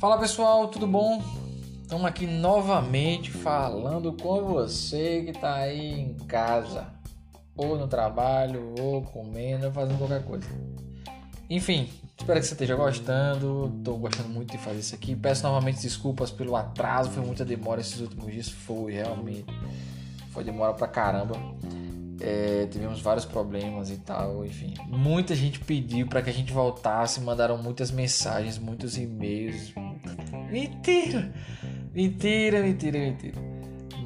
Fala pessoal, tudo bom? Estamos aqui novamente falando com você que está aí em casa, ou no trabalho, ou comendo, ou fazendo qualquer coisa. Enfim, espero que você esteja gostando. Estou gostando muito de fazer isso aqui. Peço novamente desculpas pelo atraso, foi muita demora esses últimos dias. Foi realmente, foi demora pra caramba. É, tivemos vários problemas e tal, enfim. Muita gente pediu para que a gente voltasse, mandaram muitas mensagens, muitos e-mails. Mentira! Mentira, mentira, mentira.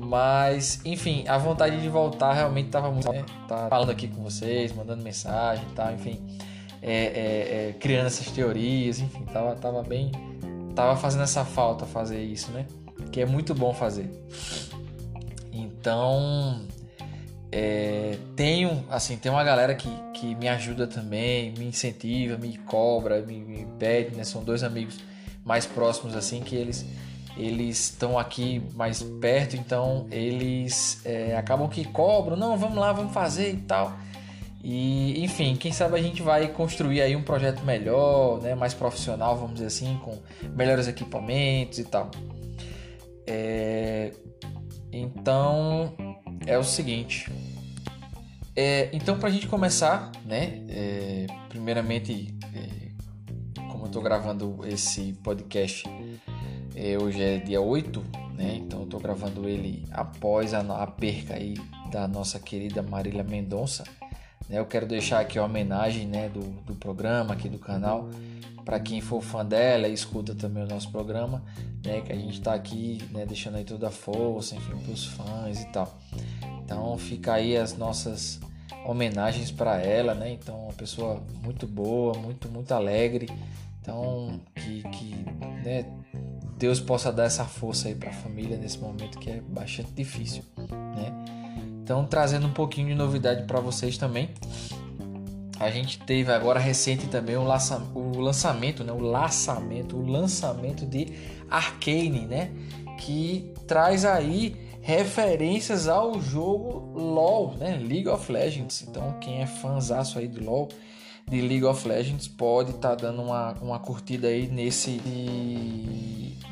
Mas, enfim, a vontade de voltar realmente estava muito. Né? Tá falando aqui com vocês, mandando mensagem e tal, enfim. É, é, é, criando essas teorias, enfim, tava, tava bem. Tava fazendo essa falta fazer isso, né? Que é muito bom fazer. Então, é, tenho, assim, tem uma galera que, que me ajuda também, me incentiva, me cobra, me, me pede, né? São dois amigos mais próximos, assim, que eles eles estão aqui mais perto, então eles é, acabam que cobram, não, vamos lá, vamos fazer e tal. E enfim, quem sabe a gente vai construir aí um projeto melhor, né, mais profissional, vamos dizer assim, com melhores equipamentos e tal. É, então é o seguinte. É, então, para a gente começar, né? É, primeiramente, é, estou gravando esse podcast, é, hoje é dia 8, né? Então, eu estou gravando ele após a, a, perca aí da nossa querida Marília Mendonça. Né? Eu quero deixar aqui a homenagem né, do, do programa, aqui do canal, para quem for fã dela escuta também o nosso programa, né? Que a gente está aqui né, deixando aí toda a força, enfim, para os fãs e tal. Então fica aí as nossas homenagens para ela, né? Então uma pessoa muito boa, muito muito alegre. Então que, que né, Deus possa dar essa força aí para a família nesse momento que é bastante difícil, né? Então trazendo um pouquinho de novidade para vocês também. A gente teve agora recente também o, laça, o lançamento, né? O lançamento, o lançamento de Arcane, né? Que traz aí referências ao jogo LoL, né? League of Legends. Então, quem é fãzaço aí do LoL, de League of Legends, pode estar tá dando uma, uma curtida aí nesse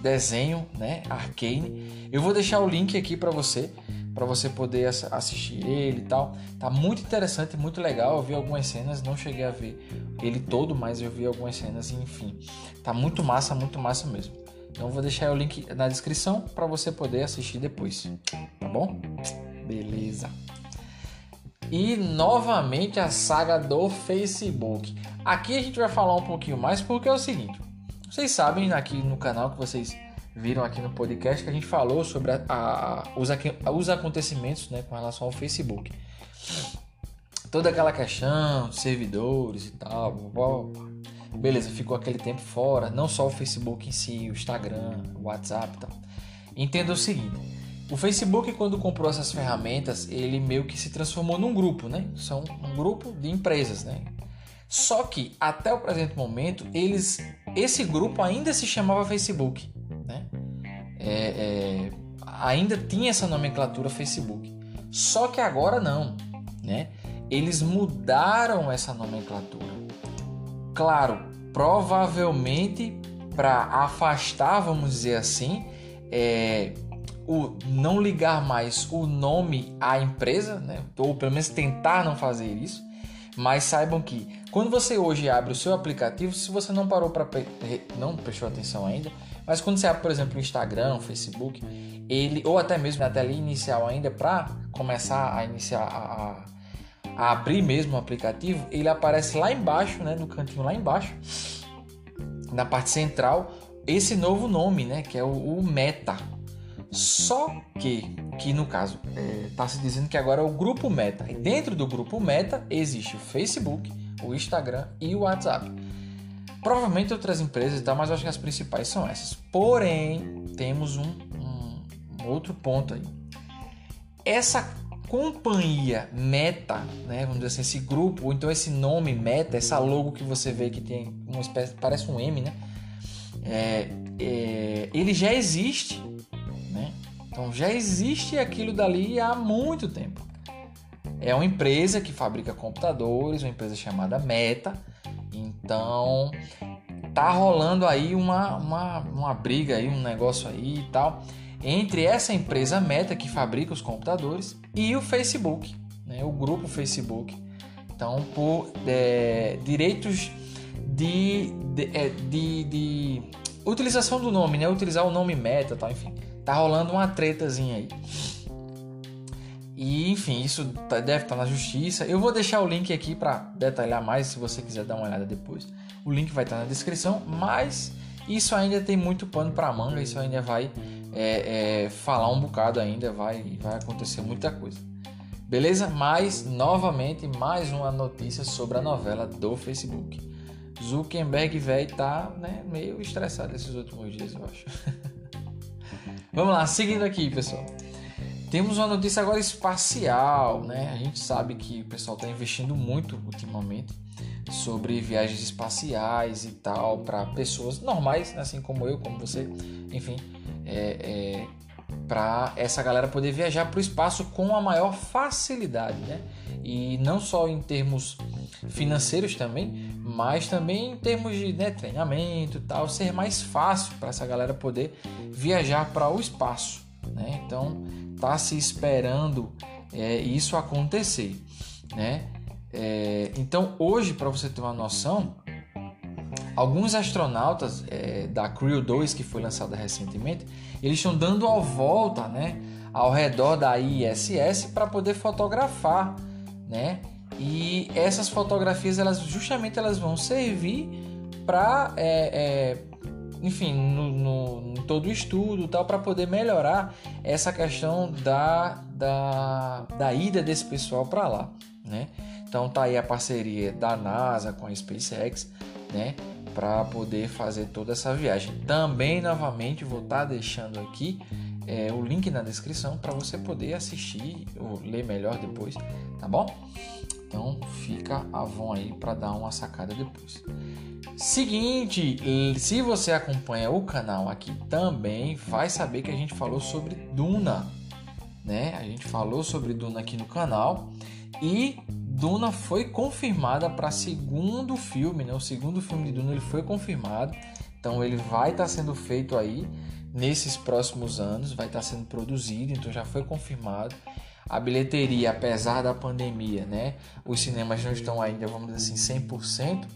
desenho, né? Arcane. Eu vou deixar o link aqui para você, para você poder assistir ele e tal. Tá muito interessante, muito legal. Eu vi algumas cenas, não cheguei a ver ele todo, mas eu vi algumas cenas, enfim. Tá muito massa, muito massa mesmo. Então vou deixar o link na descrição para você poder assistir depois, tá bom? Beleza. E novamente a saga do Facebook. Aqui a gente vai falar um pouquinho mais porque é o seguinte: vocês sabem aqui no canal que vocês viram aqui no podcast que a gente falou sobre a, a, os, os acontecimentos né, com relação ao Facebook. Toda aquela questão, servidores e tal, blá, blá. Beleza, ficou aquele tempo fora, não só o Facebook em si, o Instagram, o WhatsApp e tal. Entenda o seguinte: o Facebook, quando comprou essas ferramentas, ele meio que se transformou num grupo, né? São um grupo de empresas, né? Só que até o presente momento, eles, esse grupo ainda se chamava Facebook, né? É, é, ainda tinha essa nomenclatura Facebook. Só que agora não, né? Eles mudaram essa nomenclatura. Claro, provavelmente para afastar, vamos dizer assim, é, o não ligar mais o nome à empresa, né? ou pelo menos tentar não fazer isso. Mas saibam que quando você hoje abre o seu aplicativo, se você não parou para não prestou atenção ainda, mas quando você abre, por exemplo, o Instagram, o Facebook, ele ou até mesmo na tela inicial ainda para começar a iniciar a, a abrir mesmo o aplicativo, ele aparece lá embaixo, né, no cantinho lá embaixo, na parte central, esse novo nome, né, que é o, o Meta. Só que, que no caso, está é, se dizendo que agora é o grupo Meta. E dentro do grupo Meta existe o Facebook, o Instagram e o WhatsApp. Provavelmente outras empresas e tal, mas eu acho que as principais são essas. Porém, temos um, um, um outro ponto aí. Essa companhia Meta, né, vamos dizer assim, esse grupo, ou então esse nome Meta, essa logo que você vê que tem uma espécie, parece um M, né? É, é, ele já existe? Então já existe aquilo dali há muito tempo. É uma empresa que fabrica computadores, uma empresa chamada Meta. Então tá rolando aí uma, uma, uma briga aí, um negócio aí e tal, entre essa empresa Meta que fabrica os computadores e o Facebook, né, o grupo Facebook. Então, por é, direitos de, de, é, de, de, utilização do nome, né, utilizar o nome Meta, tal, enfim, tá rolando uma tretazinha aí. E enfim, isso tá, deve estar tá na justiça. Eu vou deixar o link aqui para detalhar mais se você quiser dar uma olhada depois. O link vai estar tá na descrição, mas isso ainda tem muito pano para manga. Isso ainda vai é, é, falar um bocado ainda, vai, vai acontecer muita coisa. Beleza? Mas novamente mais uma notícia sobre a novela do Facebook. Zuckerberg velho tá né, meio estressado esses últimos dias, eu acho. Vamos lá, seguindo aqui, pessoal. Temos uma notícia agora espacial, né? A gente sabe que o pessoal está investindo muito ultimamente sobre viagens espaciais e tal para pessoas normais, assim como eu, como você, enfim, é, é, para essa galera poder viajar para o espaço com a maior facilidade, né? E não só em termos financeiros também, mas também em termos de né, treinamento e tal, ser mais fácil para essa galera poder viajar para o espaço, né? Então está se esperando é, isso acontecer, né? É, então hoje, para você ter uma noção, alguns astronautas é, da Crew 2 que foi lançada recentemente, eles estão dando a volta, né, ao redor da ISS para poder fotografar, né? E essas fotografias, elas justamente elas vão servir para é, é, enfim, no, no, no todo o estudo tal, para poder melhorar essa questão da, da, da ida desse pessoal para lá, né? Então tá aí a parceria da NASA com a SpaceX, né? Para poder fazer toda essa viagem. Também, novamente, vou estar tá deixando aqui é, o link na descrição para você poder assistir ou ler melhor depois, tá bom? Então fica a Avon aí para dar uma sacada depois. Seguinte, se você acompanha o canal aqui também, vai saber que a gente falou sobre Duna, né? A gente falou sobre Duna aqui no canal e Duna foi confirmada para segundo filme, né? O segundo filme de Duna ele foi confirmado, então ele vai estar tá sendo feito aí nesses próximos anos, vai estar tá sendo produzido, então já foi confirmado a bilheteria, apesar da pandemia, né? Os cinemas não estão ainda, vamos dizer assim, 100%,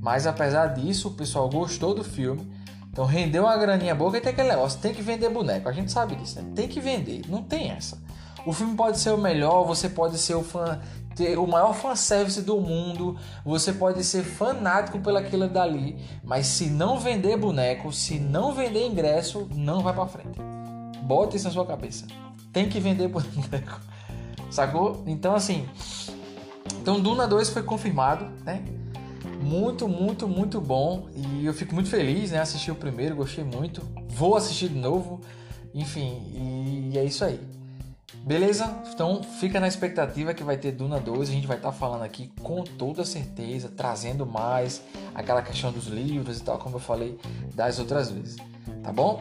mas apesar disso, o pessoal gostou do filme. Então rendeu uma graninha boa e tem aquele negócio, tem que vender boneco. A gente sabe disso, né? Tem que vender, não tem essa. O filme pode ser o melhor, você pode ser o fã, ter o maior fanservice do mundo, você pode ser fanático pelaquilo dali, mas se não vender boneco, se não vender ingresso, não vai para frente. Bota isso na sua cabeça. Tem que vender boneco. Sacou? Então assim, então Duna 2 foi confirmado, né? Muito, muito, muito bom. E eu fico muito feliz, né? Assisti o primeiro, gostei muito. Vou assistir de novo. Enfim, e é isso aí. Beleza? Então fica na expectativa que vai ter Duna 2. A gente vai estar tá falando aqui com toda certeza, trazendo mais aquela questão dos livros e tal, como eu falei das outras vezes. Tá bom?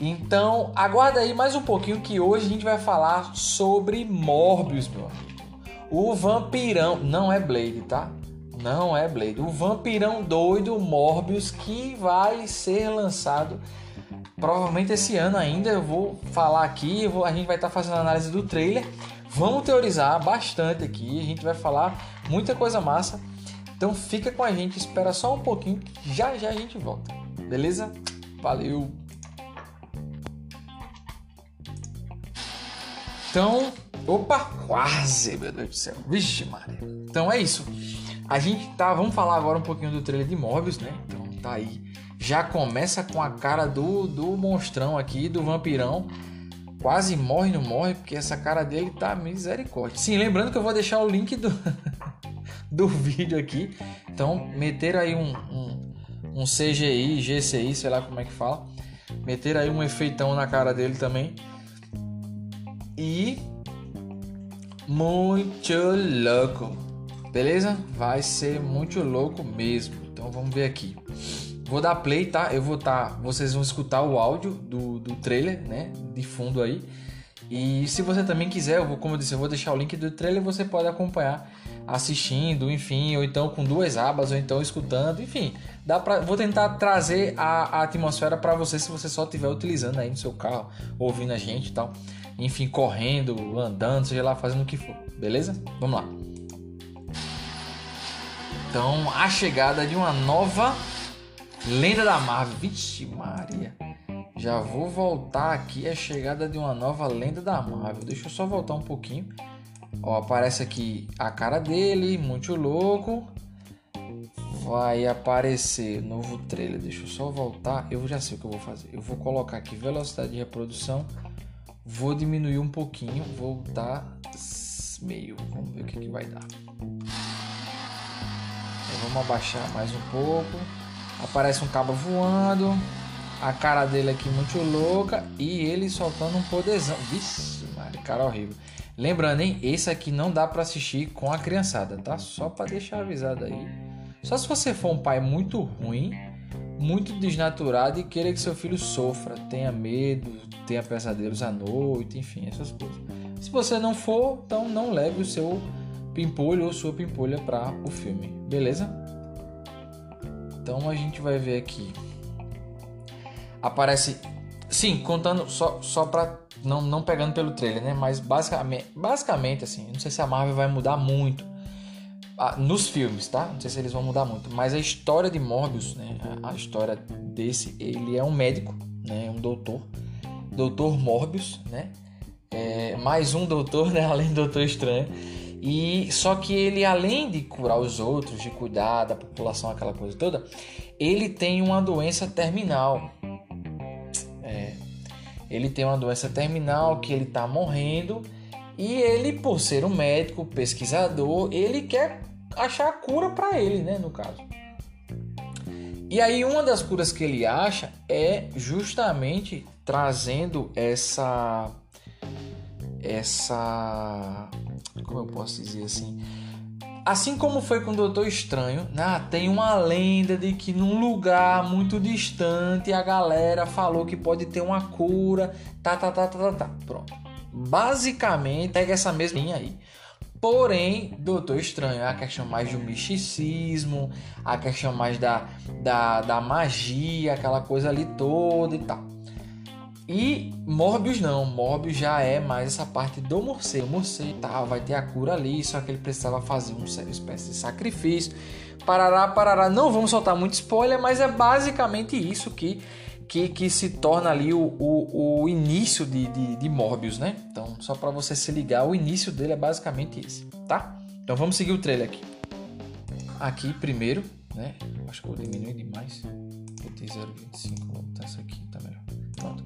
Então aguarda aí mais um pouquinho que hoje a gente vai falar sobre Morbius, meu amigo. O vampirão. Não é Blade, tá? Não é Blade. O Vampirão Doido Morbius que vai ser lançado provavelmente esse ano ainda. Eu vou falar aqui, vou, a gente vai estar tá fazendo análise do trailer. Vamos teorizar bastante aqui. A gente vai falar muita coisa massa. Então fica com a gente, espera só um pouquinho, já já a gente volta. Beleza? Valeu! Então, opa, quase, meu Deus do céu. Vixe, Maria. Então é isso. A gente tá, vamos falar agora um pouquinho do trailer de Morbius, né? Então tá aí. Já começa com a cara do, do monstrão aqui, do vampirão. Quase morre, não morre, porque essa cara dele tá misericórdia. Sim, lembrando que eu vou deixar o link do, do vídeo aqui. Então, meter aí um, um, um CGI, GCI, sei lá como é que fala. Meter aí um efeitão na cara dele também. E muito louco. Beleza? Vai ser muito louco mesmo. Então vamos ver aqui. Vou dar play, tá? Eu vou tá. Vocês vão escutar o áudio do, do trailer, né? De fundo aí. E se você também quiser, eu vou, como eu disse, eu vou deixar o link do trailer, você pode acompanhar assistindo, enfim, ou então com duas abas, ou então escutando, enfim, dá para vou tentar trazer a, a atmosfera para você se você só estiver utilizando aí no seu carro, ouvindo a gente e tal, enfim, correndo, andando, seja lá fazendo o que for, beleza? Vamos lá. Então, a chegada de uma nova lenda da Marvel. Vixe, Maria. Já vou voltar aqui a chegada de uma nova lenda da Marvel. Deixa eu só voltar um pouquinho. Ó, aparece aqui a cara dele, muito louco. Vai aparecer novo trailer. Deixa eu só voltar. Eu já sei o que eu vou fazer. Eu vou colocar aqui velocidade de reprodução. Vou diminuir um pouquinho. Voltar meio. Vamos ver o que, que vai dar. vamos abaixar mais um pouco. Aparece um cabo voando a cara dele aqui muito louca e ele soltando um poderzão. Vixe, cara horrível. Lembrando, hein, esse aqui não dá para assistir com a criançada, tá? Só para deixar avisado aí. Só se você for um pai muito ruim, muito desnaturado e queira que seu filho sofra, tenha medo, tenha pesadelos à noite, enfim, essas coisas. Se você não for, então não leve o seu pimpolho ou sua pimpolha para o filme, beleza? Então a gente vai ver aqui aparece. Sim, contando só, só pra. Não, não pegando pelo trailer, né? Mas basicamente, basicamente, assim, não sei se a Marvel vai mudar muito ah, nos filmes, tá? Não sei se eles vão mudar muito. Mas a história de Morbius, né? A, a história desse, ele é um médico, né? Um doutor. Doutor Morbius, né? É, mais um doutor, né? Além do Doutor Estranho. E só que ele, além de curar os outros, de cuidar da população, aquela coisa toda, ele tem uma doença terminal. Ele tem uma doença terminal que ele está morrendo e ele, por ser um médico, pesquisador, ele quer achar a cura para ele, né, no caso. E aí uma das curas que ele acha é justamente trazendo essa essa como eu posso dizer assim, Assim como foi com o Doutor Estranho, né? tem uma lenda de que num lugar muito distante a galera falou que pode ter uma cura, tá, tá, tá, tá, tá, tá. Pronto. Basicamente, pega essa mesma linha aí. Porém, Doutor Estranho é a questão mais do misticismo, a questão mais da, da, da magia, aquela coisa ali toda e tal. E Morbius não, Morbius já é mais essa parte do morcego. O morcego tá, vai ter a cura ali, só que ele precisava fazer uma espécie de sacrifício. Parará, parará. Não vamos soltar muito spoiler, mas é basicamente isso que, que, que se torna ali o, o, o início de, de, de Morbius, né? Então, só para você se ligar, o início dele é basicamente esse, tá? Então vamos seguir o trailer aqui. Aqui primeiro, né? Acho que eu vou diminuir demais. Botei 0,25, vou botar essa aqui, tá melhor. Pronto.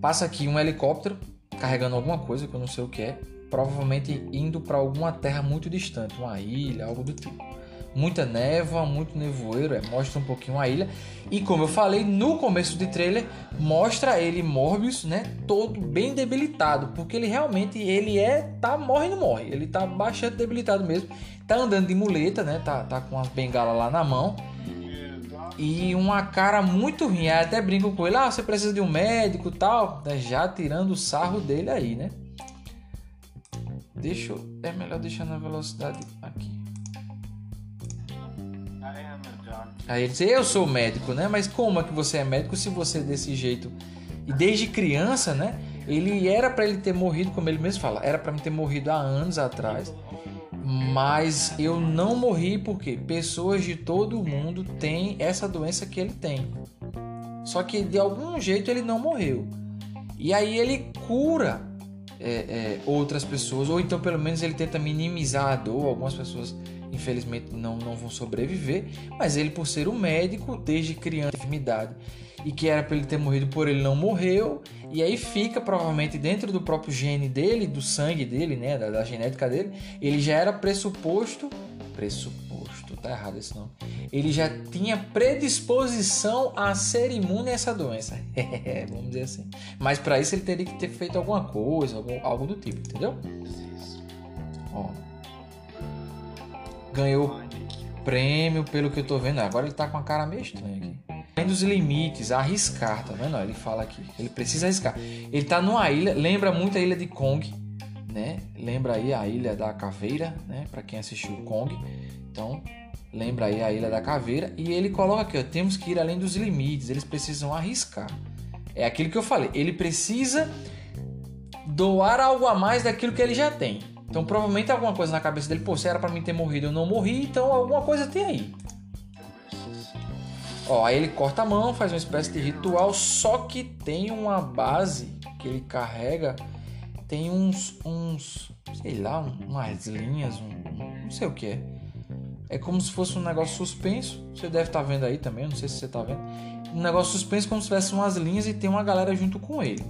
Passa aqui um helicóptero carregando alguma coisa que eu não sei o que é, provavelmente indo para alguma terra muito distante, uma ilha, algo do tipo. Muita névoa, muito nevoeiro, é, mostra um pouquinho a ilha. E como eu falei no começo do trailer, mostra ele Morbius, né, todo bem debilitado, porque ele realmente ele é tá morre não morre, ele tá bastante debilitado mesmo. Tá andando de muleta, né, tá tá com as bengalas lá na mão e uma cara muito ruim. Eu até brinco com ele: ah, você precisa de um médico tal. Já tirando o sarro dele aí, né? Deixa eu. É melhor deixar na velocidade aqui. Aí ele diz: Eu sou médico, né? Mas como é que você é médico se você é desse jeito? E desde criança, né? Ele era para ele ter morrido, como ele mesmo fala, era para me ter morrido há anos atrás. Mas eu não morri porque pessoas de todo o mundo têm essa doença que ele tem. Só que de algum jeito ele não morreu. E aí ele cura é, é, outras pessoas, ou então pelo menos ele tenta minimizar a dor. Algumas pessoas, infelizmente, não, não vão sobreviver, mas ele, por ser um médico, desde criança, enfermidade, e que era para ele ter morrido por ele não morreu, e aí fica provavelmente dentro do próprio gene dele, do sangue dele, né, da, da genética dele, ele já era pressuposto, pressuposto, tá errado esse nome. Ele já tinha predisposição a ser imune a essa doença. Vamos dizer assim. Mas para isso ele teria que ter feito alguma coisa, algum, algo do tipo, entendeu? Ó. Ganhou prêmio pelo que eu tô vendo. Agora ele tá com a cara meio estranha aqui. Além dos limites, arriscar, tá vendo? Ele fala aqui, ele precisa arriscar. Ele tá numa ilha, lembra muito a ilha de Kong, né? Lembra aí a ilha da caveira, né? Para quem assistiu Kong. Então, lembra aí a ilha da caveira e ele coloca aqui, ó, temos que ir além dos limites, eles precisam arriscar. É aquilo que eu falei, ele precisa doar algo a mais daquilo que ele já tem. Então, provavelmente alguma coisa na cabeça dele, pô, se era para mim ter morrido, eu não morri, então alguma coisa tem aí. Ó, aí ele corta a mão, faz uma espécie de ritual, só que tem uma base que ele carrega, tem uns, uns sei lá, umas linhas, um, não sei o que é. É como se fosse um negócio suspenso. Você deve estar tá vendo aí também, não sei se você está vendo. Um negócio suspenso como se tivesse umas linhas e tem uma galera junto com ele.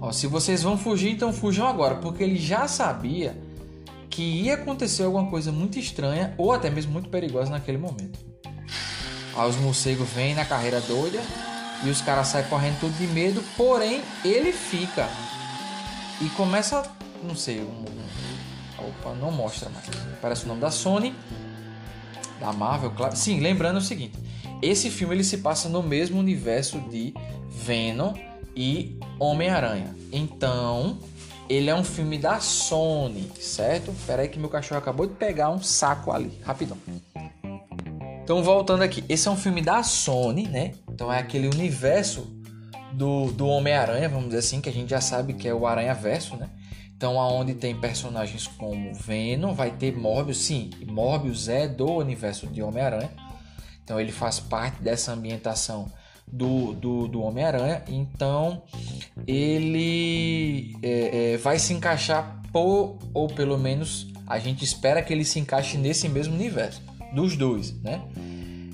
Ó, se vocês vão fugir, então fujam agora, porque ele já sabia que ia acontecer alguma coisa muito estranha ou até mesmo muito perigosa naquele momento. Aí os morcegos vêm na carreira doida e os caras saem correndo tudo de medo, porém ele fica e começa, não sei, um, um, opa, não mostra mais. Parece o nome da Sony, da Marvel, claro. Sim, lembrando o seguinte, esse filme ele se passa no mesmo universo de Venom e Homem-Aranha. Então, ele é um filme da Sony, certo? Espera aí que meu cachorro acabou de pegar um saco ali, rapidão. Então, voltando aqui, esse é um filme da Sony, né? Então é aquele universo do, do Homem-Aranha, vamos dizer assim, que a gente já sabe que é o Aranha Verso, né? Então, aonde tem personagens como Venom, vai ter Morbius, sim, Morbius é do universo de Homem-Aranha. Então, ele faz parte dessa ambientação do, do, do Homem-Aranha. Então ele é, é, vai se encaixar por, ou pelo menos a gente espera que ele se encaixe nesse mesmo universo dos dois, né?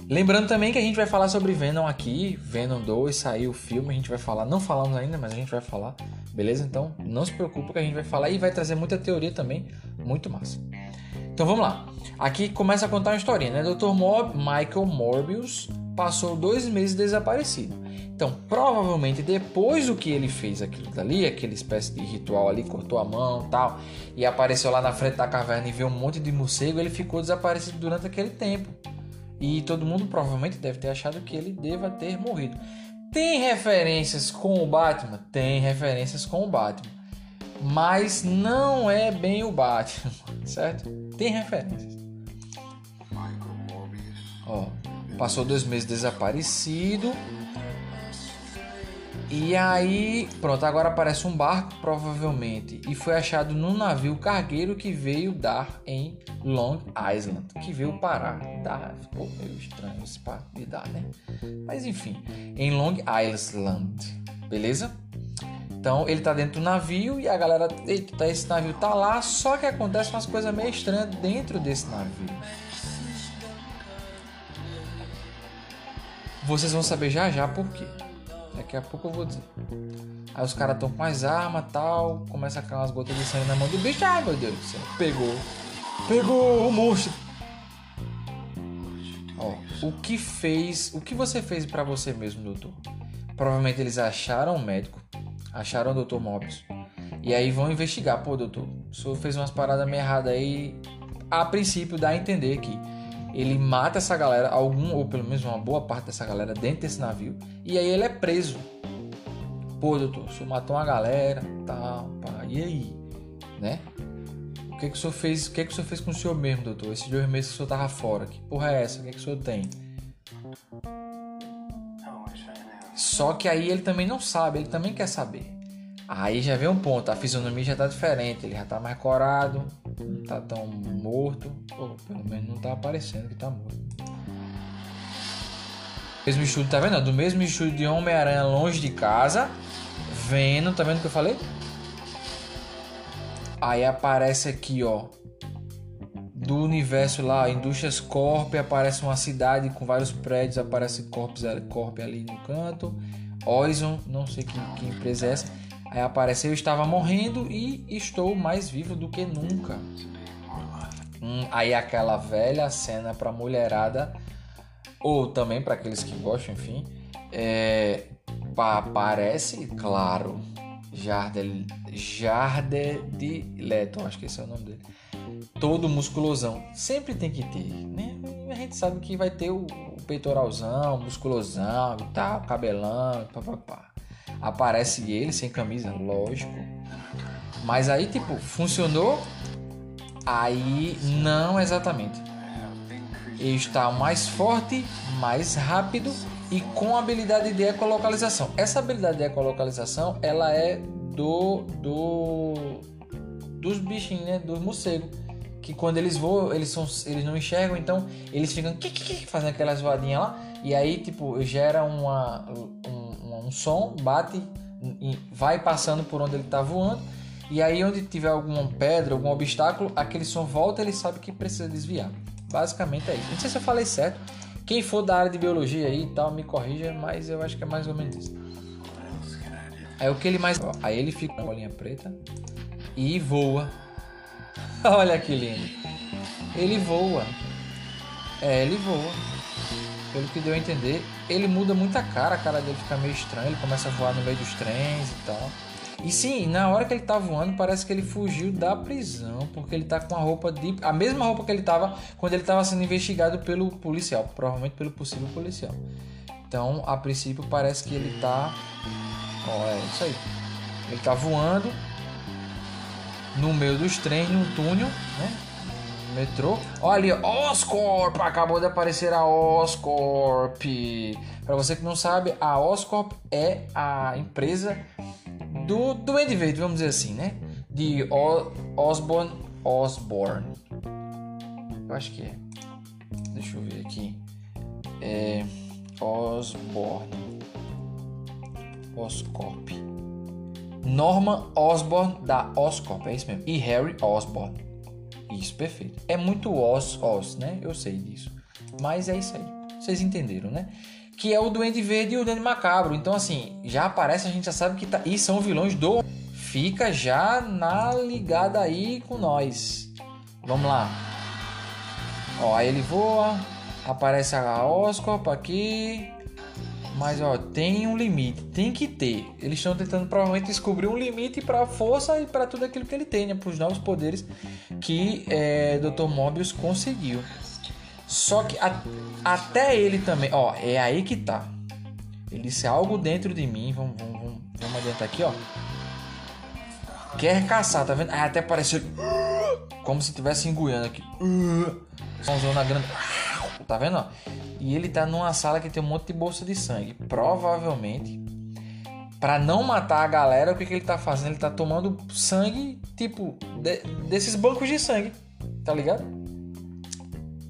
Lembrando também que a gente vai falar sobre Venom aqui, Venom 2, saiu o filme, a gente vai falar, não falamos ainda, mas a gente vai falar, beleza? Então não se preocupe que a gente vai falar e vai trazer muita teoria também, muito massa. Então vamos lá. Aqui começa a contar uma historinha, né? Dr. Mob, Michael Morbius passou dois meses desaparecido. Então, provavelmente depois do que ele fez aquilo dali, aquela espécie de ritual ali, cortou a mão tal, e apareceu lá na frente da caverna e viu um monte de morcego, ele ficou desaparecido durante aquele tempo. E todo mundo provavelmente deve ter achado que ele deva ter morrido. Tem referências com o Batman? Tem referências com o Batman. Mas não é bem o Batman, certo? Tem referências. Ó, Passou dois meses desaparecido. E aí, pronto, agora aparece um barco, provavelmente, e foi achado num navio cargueiro que veio dar em Long Island, que veio parar. Tá, ficou meio estranho esse parque de dar, né? Mas enfim, em Long Island, beleza? Então ele tá dentro do navio e a galera, eita, esse navio tá lá, só que acontece umas coisas meio estranhas dentro desse navio. Vocês vão saber já já por quê. Daqui a pouco eu vou dizer. Aí os caras estão com as armas tal. Começa a cair umas gotas de sangue na mão do bicho. Ai meu Deus do céu. Pegou. Pegou o monstro. Ó, o que fez. O que você fez para você mesmo, doutor? Provavelmente eles acharam o médico. Acharam o doutor Mobius. E aí vão investigar. Pô, doutor, o senhor fez umas paradas meio erradas aí. A princípio dá a entender que ele mata essa galera, algum ou pelo menos uma boa parte dessa galera dentro desse navio, e aí ele é preso. Pô, doutor, o senhor matou uma galera, tal, pá, e aí? Né? O que, que o senhor fez? O que, que o senhor fez com o senhor mesmo, doutor? Esses dois meses que o senhor tava fora, que porra é essa? O que, que o senhor tem? Só que aí ele também não sabe, ele também quer saber. Aí já vem um ponto, a fisionomia já tá diferente, ele já tá mais corado, não tá tão morto, ou pelo menos não tá aparecendo que tá morto. Mesmo estúdio, tá vendo? Do mesmo estúdio de Homem-Aranha longe de casa, vendo, tá vendo o que eu falei? Aí aparece aqui, ó, do universo lá, Indústrias Corp, aparece uma cidade com vários prédios, aparece Corp, Corp ali no canto. Oison, não sei que, que empresa é essa. Aí apareceu, eu estava morrendo e estou mais vivo do que nunca. Hum, aí aquela velha cena para mulherada ou também para aqueles que gostam, enfim, é, aparece, claro, Jarde, Jarde de Leto, acho que esse é o nome dele. Todo musculosão, sempre tem que ter, né? A gente sabe que vai ter o, o peitoralzão, musculosão e tal, cabelão, papapá. Aparece ele sem camisa, lógico. Mas aí, tipo, funcionou? Aí não exatamente. Ele está mais forte, mais rápido e com habilidade de ecolocalização. Essa habilidade de ecolocalização, ela é do do dos bichinhos, né, dos morcegos, que quando eles voam, eles são eles não enxergam, então eles ficam fazendo aquelas voadinhas lá e aí tipo gera uma um, som, bate vai passando por onde ele está voando e aí onde tiver alguma pedra, algum obstáculo, aquele som volta, ele sabe que precisa desviar. Basicamente é isso. Não sei se eu falei certo. Quem for da área de biologia aí e tal, me corrija, mas eu acho que é mais ou menos isso. Aí o que ele mais. Aí ele fica com a bolinha preta e voa. Olha que lindo. Ele voa. É, ele voa. Pelo que deu a entender, ele muda muito a cara, a cara dele fica meio estranha, ele começa a voar no meio dos trens e tal. E sim, na hora que ele tá voando, parece que ele fugiu da prisão, porque ele tá com a roupa de. a mesma roupa que ele tava quando ele tava sendo investigado pelo policial, provavelmente pelo possível policial. Então, a princípio, parece que ele tá. Ó, é isso aí. Ele tá voando no meio dos trens, num túnel, né? Metrô. Olha ali, Oscorp! Acabou de aparecer a Oscorp. Para você que não sabe, a Oscorp é a empresa do Duende Verde, vamos dizer assim, né? De o Osborne. Osborne. Eu acho que é. Deixa eu ver aqui. É. Osborne. Oscorp. Norman Osborne da Oscorp, é isso mesmo. E Harry Osborne. Isso, perfeito. É muito Os, Os, né? Eu sei disso. Mas é isso aí. Vocês entenderam, né? que é o Duende Verde e o Duende Macabro. Então, assim, já aparece, a gente já sabe que tá. E são vilões do. Fica já na ligada aí com nós. Vamos lá. Ó, aí ele voa. Aparece a Oscorp aqui. Mas ó, tem um limite, tem que ter. Eles estão tentando provavelmente descobrir um limite para a força e para tudo aquilo que ele tem, né? para os novos poderes que é, Dr. Mobius conseguiu. Só que a, até ele também, ó, é aí que tá. Ele disse algo dentro de mim. Vamos, vamos, vamos, adiantar aqui, ó. Quer caçar, tá vendo? Aí até pareceu como se estivesse enguiando aqui. Somzona grande. Tá vendo? Ó? E ele tá numa sala que tem um monte de bolsa de sangue. Provavelmente, para não matar a galera, o que, que ele tá fazendo? Ele tá tomando sangue, tipo, de, desses bancos de sangue. Tá ligado?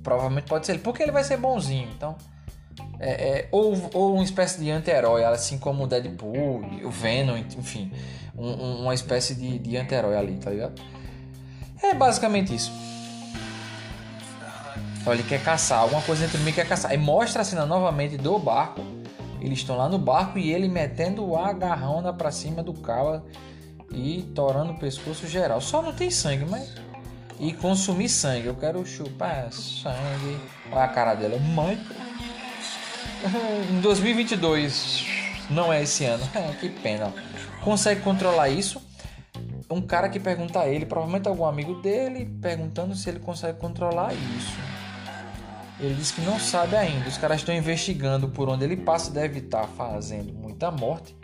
Provavelmente pode ser ele, porque ele vai ser bonzinho, então. É, é, ou, ou uma espécie de anti-herói, assim como o Deadpool, o Venom, enfim. Um, uma espécie de, de anti-herói ali, tá ligado? É basicamente isso. Olha, ele quer caçar, alguma coisa dentro de mim quer caçar. Aí mostra a cena novamente do barco. Eles estão lá no barco e ele metendo a garrona pra cima do cara e torando o pescoço geral. Só não tem sangue, mas e consumir sangue. Eu quero chupar sangue. Olha a cara dela. Mãe. Em 2022. Não é esse ano. que pena. Consegue controlar isso? Um cara que pergunta a ele, provavelmente algum amigo dele, perguntando se ele consegue controlar isso. Ele diz que não sabe ainda. Os caras estão investigando por onde ele passa, deve estar fazendo muita morte.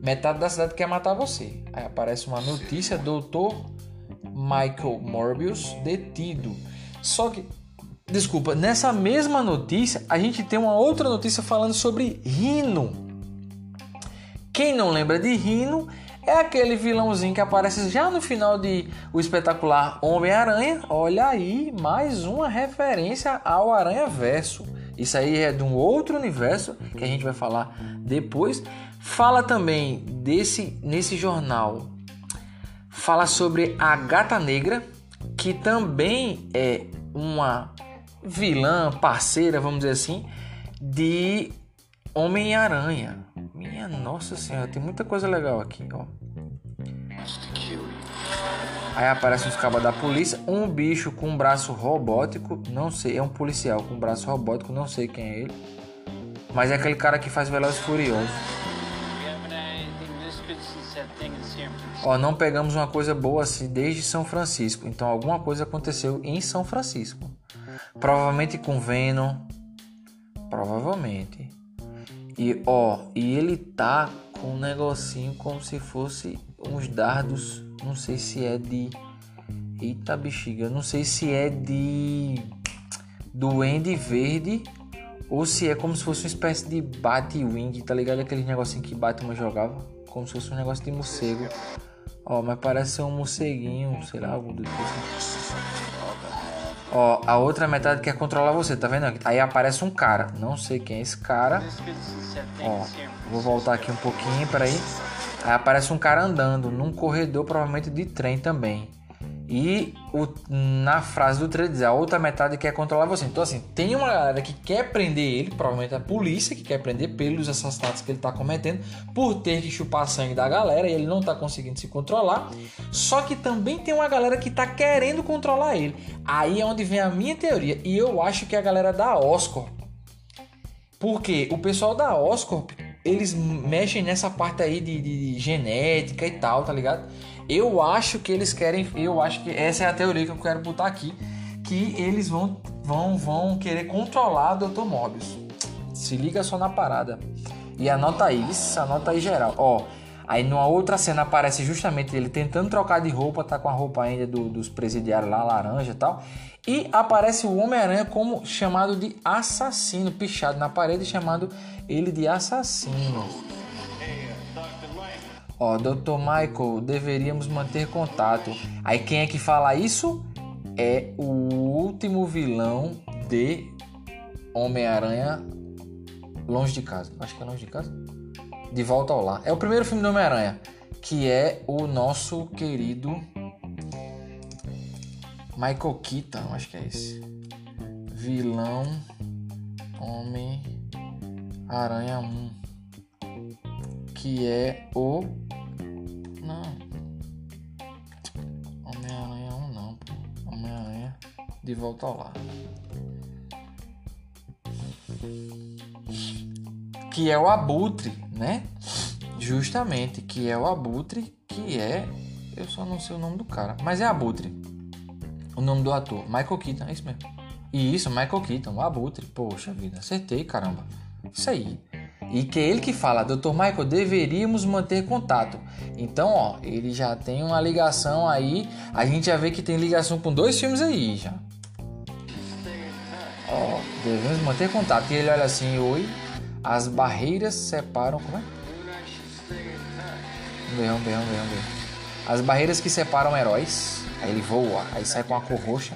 Metade da cidade quer matar você. Aí aparece uma notícia, doutor Michael Morbius detido. Só que, desculpa, nessa mesma notícia a gente tem uma outra notícia falando sobre Rino. Quem não lembra de Rino é aquele vilãozinho que aparece já no final de o espetacular Homem-Aranha. Olha aí, mais uma referência ao Aranha Verso. Isso aí é de um outro universo que a gente vai falar depois. Fala também desse nesse jornal fala sobre a Gata Negra, que também é uma vilã, parceira, vamos dizer assim, de Homem-Aranha. Minha nossa senhora, tem muita coisa legal aqui, ó. Aí aparece uns cabos da polícia, um bicho com um braço robótico, não sei, é um policial com um braço robótico, não sei quem é ele. Mas é aquele cara que faz Velozes Furiosos. Ó, não pegamos uma coisa boa assim desde São Francisco. Então alguma coisa aconteceu em São Francisco. Provavelmente com Venom. Provavelmente. E ó, e ele tá com um negocinho como se fosse uns dardos. Não sei se é de. Eita bexiga, não sei se é de. Duende Verde ou se é como se fosse uma espécie de Batwing, tá ligado? Aquele negocinho que Batman jogava, como se fosse um negócio de morcego. Ó, mas parece ser um morceguinho, sei lá, algo do tipo. Ó, a outra metade quer controlar você, tá vendo? Aí aparece um cara, não sei quem é esse cara. Ó, vou voltar aqui um pouquinho, peraí. Aí aparece um cara andando num corredor, provavelmente de trem também. E o, na frase do trailer diz a outra metade quer controlar você. Então, assim, tem uma galera que quer prender ele, provavelmente a polícia, que quer prender pelos assassinatos que ele está cometendo, por ter que chupar sangue da galera e ele não está conseguindo se controlar. Só que também tem uma galera que está querendo controlar ele. Aí é onde vem a minha teoria. E eu acho que é a galera da Oscar. Porque o pessoal da Oscar, eles mexem nessa parte aí de, de, genética e tal, tá ligado? Eu acho que eles querem, eu acho que essa é a teoria que eu quero botar aqui, que eles vão vão vão querer controlar o Dr. Morbius. Se liga só na parada. E anota aí, isso, anota aí geral. Ó, aí numa outra cena aparece justamente ele tentando trocar de roupa, tá com a roupa ainda do, dos presidiários lá, laranja e tal. E aparece o Homem-Aranha como chamado de assassino, pichado na parede, chamado ele de assassino. Ó, Dr. Michael, deveríamos manter contato. Aí quem é que fala isso? É o último vilão de Homem-Aranha Longe de Casa. Acho que é Longe de Casa. De Volta ao Lar. É o primeiro filme do Homem-Aranha, que é o nosso querido Michael Keaton, acho que é esse. Vilão Homem-Aranha 1. Que é o não. Homem-Aranha 1 não. Homem-Aranha de volta ao lar. Que é o Abutre, né? Justamente, que é o Abutre, que é. Eu só não sei o nome do cara, mas é Abutre. O nome do ator, Michael Keaton, é isso mesmo. E isso, Michael Keaton, o Abutre. Poxa vida, acertei, caramba. Isso aí e que é ele que fala, Dr. Michael, deveríamos manter contato. Então, ó, ele já tem uma ligação aí, a gente já vê que tem ligação com dois filmes aí já. Ó, devemos manter contato. E ele olha assim, oi, as barreiras separam, como é? Vamos ver, vamos ver, vamos ver, vamos ver. As barreiras que separam heróis. Aí ele voa, aí sai com a cor roxa.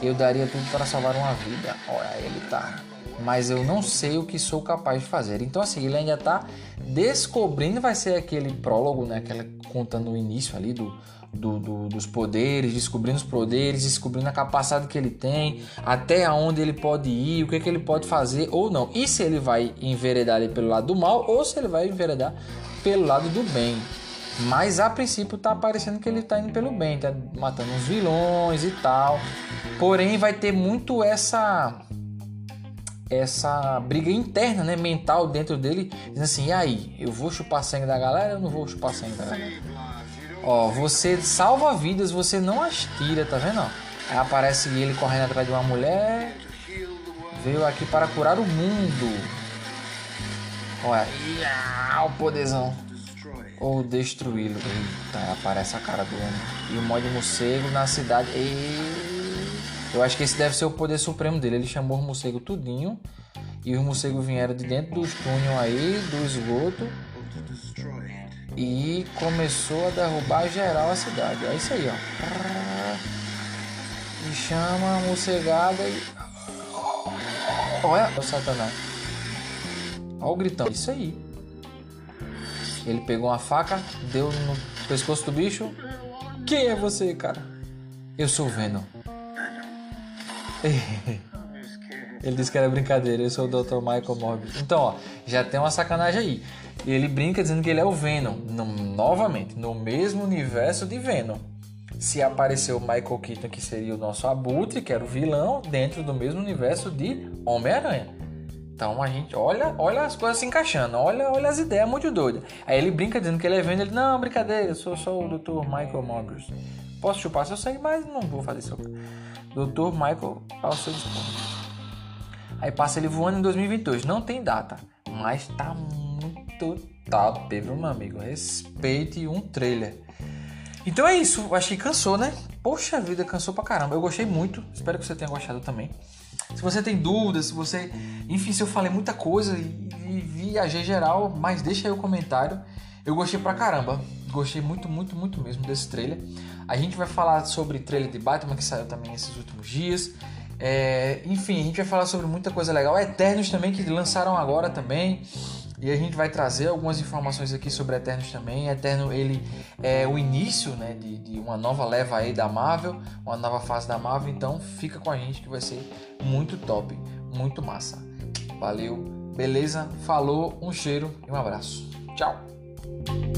Eu daria tudo para salvar uma vida. Olha, ele tá mas eu não sei o que sou capaz de fazer. Então, assim, ele ainda está descobrindo, vai ser aquele prólogo, né? Aquela contando o início ali do, do, do, dos poderes, descobrindo os poderes, descobrindo a capacidade que ele tem, até onde ele pode ir, o que, que ele pode fazer ou não. E se ele vai enveredar pelo lado do mal ou se ele vai enveredar pelo lado do bem. Mas a princípio tá parecendo que ele tá indo pelo bem, tá matando uns vilões e tal. Porém, vai ter muito essa essa briga interna, né, mental dentro dele, dizendo assim, e aí, eu vou chupar sangue da galera ou não vou chupar sangue da galera? Ó, você salva vidas, você não as tira, tá vendo? Aí aparece ele correndo atrás de uma mulher, veio aqui para curar o mundo. Olha, o poderzão. Ou destruí-lo. Eita, aparece a cara do homem. E o mod morcego na cidade. Eita. Eu acho que esse deve ser o poder supremo dele. Ele chamou os morcegos tudinho. E os morcegos vieram de dentro dos túneis aí, do esgoto. E começou a derrubar geral a cidade. É isso aí, ó. E chama a morcegada e. Olha o satanás. Olha o gritão. Isso aí. Ele pegou uma faca, deu no pescoço do bicho. Quem é você, cara? Eu sou o Venom. Ele disse que era brincadeira, eu sou o Dr. Michael Morbius. Então, ó, já tem uma sacanagem aí. Ele brinca dizendo que ele é o Venom. No, novamente, no mesmo universo de Venom. Se apareceu o Michael Keaton, que seria o nosso Abutre, que era o vilão, dentro do mesmo universo de Homem-Aranha. Então a gente olha, olha as coisas se encaixando, olha, olha as ideias muito doidas. Aí ele brinca dizendo que ele é Venom, ele não, brincadeira, eu sou só o Dr. Michael Morbius. Posso chupar seu sangue, mas não vou fazer isso. Doutor Michael ao seu dispor. Aí passa ele voando em 2022. Não tem data, mas tá muito top, viu, meu amigo? Respeite um trailer. Então é isso, acho que cansou, né? Poxa vida, cansou pra caramba. Eu gostei muito, espero que você tenha gostado também. Se você tem dúvidas, se você. Enfim, se eu falei muita coisa e, e viajei geral, mas deixa aí o comentário. Eu gostei pra caramba. Gostei muito, muito, muito mesmo desse trailer. A gente vai falar sobre trailer de Batman que saiu também esses últimos dias. É, enfim, a gente vai falar sobre muita coisa legal. Eternos também, que lançaram agora também. E a gente vai trazer algumas informações aqui sobre Eternos também. Eterno, ele é o início né, de, de, uma nova leva aí da Marvel, uma nova fase da Marvel. Então fica com a gente que vai ser muito top, muito massa. Valeu, beleza? Falou, um cheiro e um abraço. Tchau!